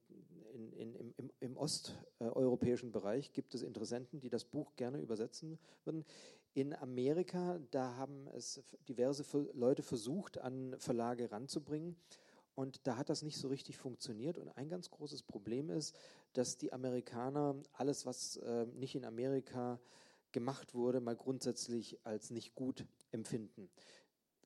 S1: in, in, im, im, im osteuropäischen Bereich gibt es Interessenten, die das Buch gerne übersetzen würden. In Amerika, da haben es diverse Leute versucht, an Verlage ranzubringen. Und da hat das nicht so richtig funktioniert. Und ein ganz großes Problem ist, dass die Amerikaner alles, was äh, nicht in Amerika gemacht wurde, mal grundsätzlich als nicht gut empfinden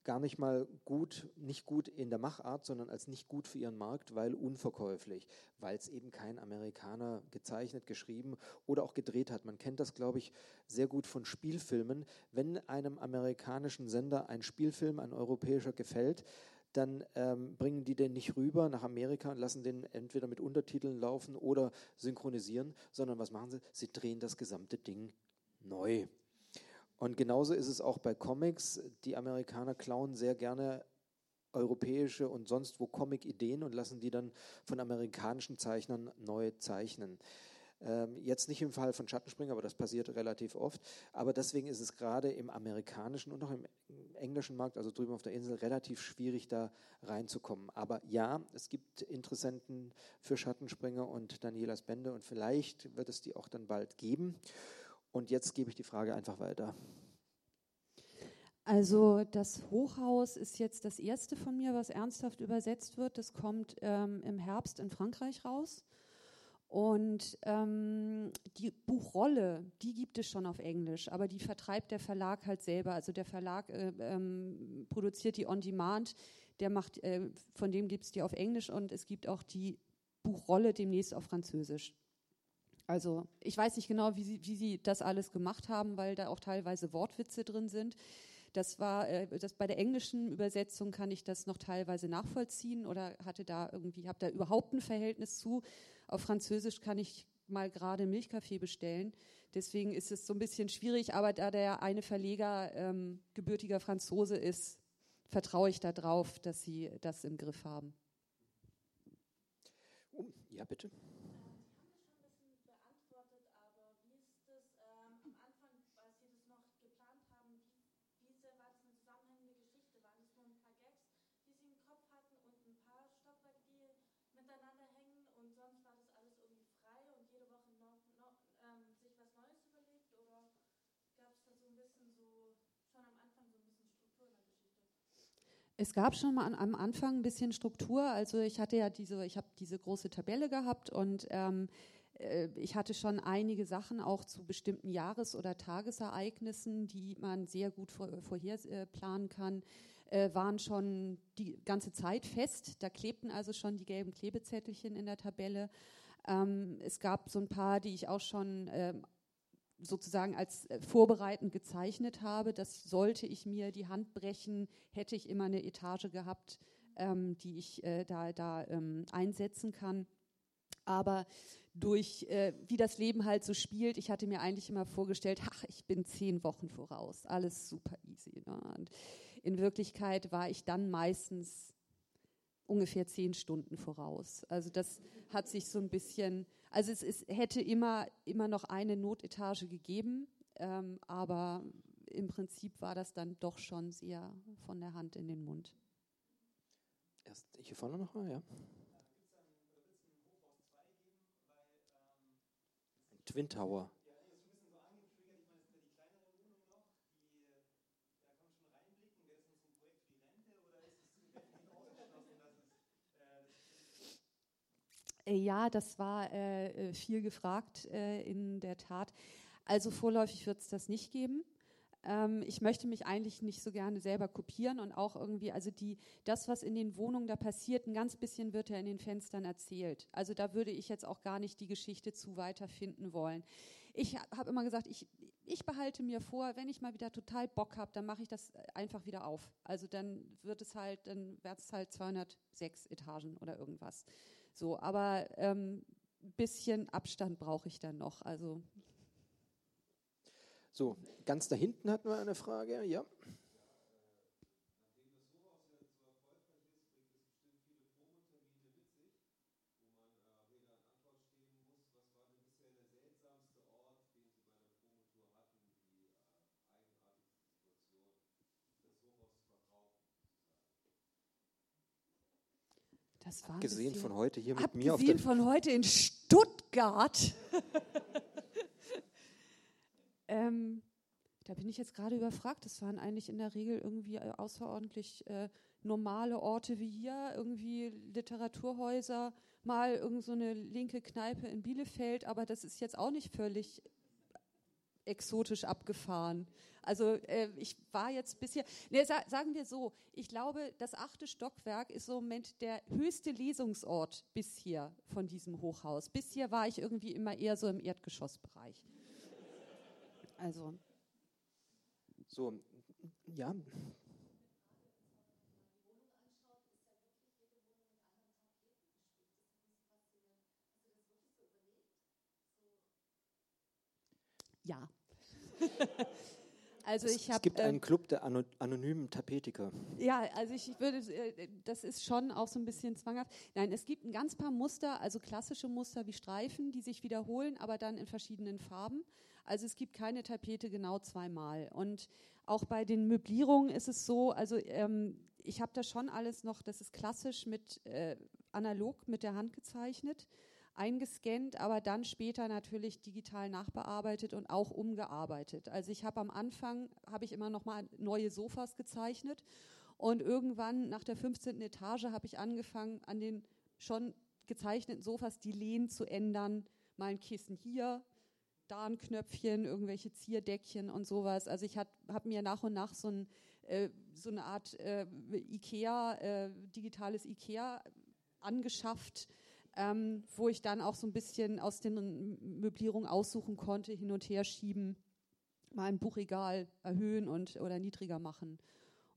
S1: gar nicht mal gut, nicht gut in der Machart, sondern als nicht gut für ihren Markt, weil unverkäuflich, weil es eben kein Amerikaner gezeichnet, geschrieben oder auch gedreht hat. Man kennt das, glaube ich, sehr gut von Spielfilmen. Wenn einem amerikanischen Sender ein Spielfilm, ein europäischer gefällt, dann ähm, bringen die den nicht rüber nach Amerika und lassen den entweder mit Untertiteln laufen oder synchronisieren, sondern was machen sie? Sie drehen das gesamte Ding neu. Und genauso ist es auch bei Comics. Die Amerikaner klauen sehr gerne europäische und sonst wo Comic-Ideen und lassen die dann von amerikanischen Zeichnern neu zeichnen. Ähm, jetzt nicht im Fall von Schattenspringer, aber das passiert relativ oft. Aber deswegen ist es gerade im amerikanischen und auch im englischen Markt, also drüben auf der Insel, relativ schwierig, da reinzukommen. Aber ja, es gibt Interessenten für Schattenspringer und Danielas Bände und vielleicht wird es die auch dann bald geben. Und jetzt gebe ich die Frage einfach weiter.
S2: Also das Hochhaus ist jetzt das erste von mir, was ernsthaft übersetzt wird. Das kommt ähm, im Herbst in Frankreich raus. Und ähm, die Buchrolle, die gibt es schon auf Englisch, aber die vertreibt der Verlag halt selber. Also der Verlag äh, ähm, produziert die On Demand, der macht, äh, von dem gibt es die auf Englisch und es gibt auch die Buchrolle demnächst auf Französisch. Also ich weiß nicht genau, wie sie, wie sie das alles gemacht haben, weil da auch teilweise Wortwitze drin sind. Das war, äh, das bei der englischen Übersetzung kann ich das noch teilweise nachvollziehen oder hatte da irgendwie, habe da überhaupt ein Verhältnis zu. Auf Französisch kann ich mal gerade Milchkaffee bestellen. Deswegen ist es so ein bisschen schwierig, aber da der eine Verleger ähm, gebürtiger Franzose ist, vertraue ich darauf, dass sie das im Griff haben.
S1: Ja, bitte.
S2: Es gab schon mal am Anfang ein bisschen Struktur. Also ich hatte ja diese, ich habe diese große Tabelle gehabt und ähm, äh, ich hatte schon einige Sachen auch zu bestimmten Jahres- oder Tagesereignissen, die man sehr gut vor, vorherplanen äh, kann, äh, waren schon die ganze Zeit fest. Da klebten also schon die gelben Klebezettelchen in der Tabelle. Ähm, es gab so ein paar, die ich auch schon ähm, sozusagen als äh, vorbereitend gezeichnet habe. Das sollte ich mir die Hand brechen, hätte ich immer eine Etage gehabt, ähm, die ich äh, da, da ähm, einsetzen kann. Aber durch, äh, wie das Leben halt so spielt, ich hatte mir eigentlich immer vorgestellt, ach, ich bin zehn Wochen voraus, alles super easy. Ne? Und in Wirklichkeit war ich dann meistens ungefähr zehn Stunden voraus. Also das hat sich so ein bisschen, also es, es hätte immer, immer noch eine Notetage gegeben, ähm, aber im Prinzip war das dann doch schon sehr von der Hand in den Mund.
S1: Erst hier vorne nochmal, ja. Twin Tower.
S2: Äh, ja, das war äh, äh, viel gefragt, äh, in der Tat. Also vorläufig wird es das nicht geben. Ähm, ich möchte mich eigentlich nicht so gerne selber kopieren und auch irgendwie, also die, das, was in den Wohnungen da passiert, ein ganz bisschen wird ja in den Fenstern erzählt. Also da würde ich jetzt auch gar nicht die Geschichte zu weiterfinden wollen. Ich habe immer gesagt, ich, ich behalte mir vor, wenn ich mal wieder total Bock habe, dann mache ich das einfach wieder auf. Also dann wird es halt, dann wird es halt 206 Etagen oder irgendwas. So, aber ein ähm, bisschen Abstand brauche ich dann noch. Also.
S1: So, ganz da hinten hatten wir eine Frage, ja.
S2: Das war
S1: Gesehen
S2: bisschen-
S1: von heute hier mit mir auf
S2: Abgesehen
S1: der.
S2: von heute in Stuttgart. ähm, da bin ich jetzt gerade überfragt. Das waren eigentlich in der Regel irgendwie äh, außerordentlich äh, normale Orte wie hier, irgendwie Literaturhäuser, mal irgend so eine linke Kneipe in Bielefeld, aber das ist jetzt auch nicht völlig exotisch abgefahren. Also äh, ich war jetzt bisher, ne, sa sagen wir so, ich glaube, das achte Stockwerk ist im Moment der höchste Lesungsort bis hier von diesem Hochhaus. Bis hier war ich irgendwie immer eher so im Erdgeschossbereich. Also
S1: So, ja.
S2: ja. also
S1: Es,
S2: ich
S1: es
S2: habe
S1: gibt einen Club der ano anonymen Tapetiker.
S2: Ja, also ich würde, äh, das ist schon auch so ein bisschen zwanghaft. Nein, es gibt ein ganz paar Muster, also klassische Muster wie Streifen, die sich wiederholen, aber dann in verschiedenen Farben. Also es gibt keine Tapete genau zweimal. Und auch bei den Möblierungen ist es so, also ähm, ich habe da schon alles noch, das ist klassisch mit äh, analog mit der Hand gezeichnet, eingescannt, aber dann später natürlich digital nachbearbeitet und auch umgearbeitet. Also ich habe am Anfang, habe ich immer noch mal neue Sofas gezeichnet und irgendwann nach der 15. Etage habe ich angefangen, an den schon gezeichneten Sofas die Lehnen zu ändern. Mal ein Kissen hier, da ein Knöpfchen, irgendwelche Zierdeckchen und sowas. Also ich habe mir nach und nach so, ein, äh, so eine Art äh, Ikea, äh, digitales Ikea angeschafft, ähm, wo ich dann auch so ein bisschen aus den Möblierungen aussuchen konnte, hin und her schieben, mal ein Buchregal erhöhen und oder niedriger machen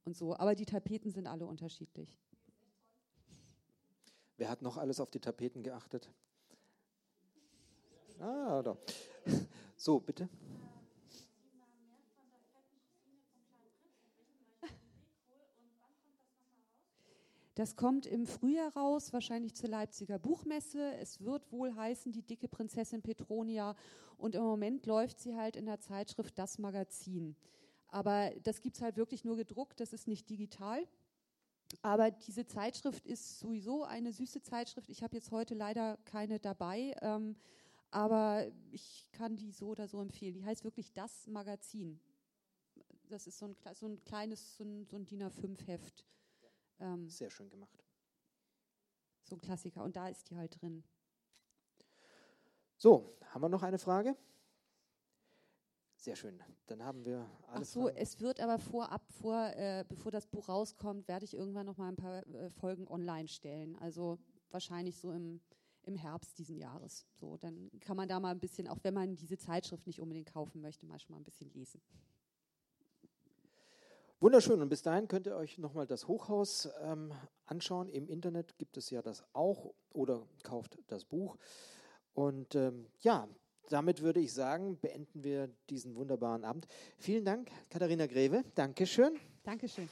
S2: und so. Aber die Tapeten sind alle unterschiedlich.
S1: Wer hat noch alles auf die Tapeten geachtet? Ah, da. So, bitte.
S2: Das kommt im Frühjahr raus, wahrscheinlich zur Leipziger Buchmesse. Es wird wohl heißen, die dicke Prinzessin Petronia. Und im Moment läuft sie halt in der Zeitschrift Das Magazin. Aber das gibt es halt wirklich nur gedruckt, das ist nicht digital. Aber diese Zeitschrift ist sowieso eine süße Zeitschrift. Ich habe jetzt heute leider keine dabei, ähm, aber ich kann die so oder so empfehlen. Die heißt wirklich Das Magazin. Das ist so ein, so ein kleines, so ein, so ein DIN A5-Heft. Ähm,
S1: Sehr schön gemacht.
S2: so ein Klassiker. Und da ist die halt drin.
S1: So, haben wir noch eine Frage? Sehr schön. Dann haben wir
S2: Ach
S1: alles.
S2: so, es wird aber vorab, vor, äh, bevor das Buch rauskommt, werde ich irgendwann noch mal ein paar äh, Folgen online stellen. Also wahrscheinlich so im, im Herbst diesen Jahres. So, dann kann man da mal ein bisschen, auch wenn man diese Zeitschrift nicht unbedingt kaufen möchte, mal schon mal ein bisschen lesen.
S1: Wunderschön. Und bis dahin könnt ihr euch nochmal das Hochhaus ähm, anschauen. Im Internet gibt es ja das auch oder kauft das Buch. Und ähm, ja, damit würde ich sagen, beenden wir diesen wunderbaren Abend. Vielen Dank, Katharina Greve. Dankeschön.
S2: Dankeschön.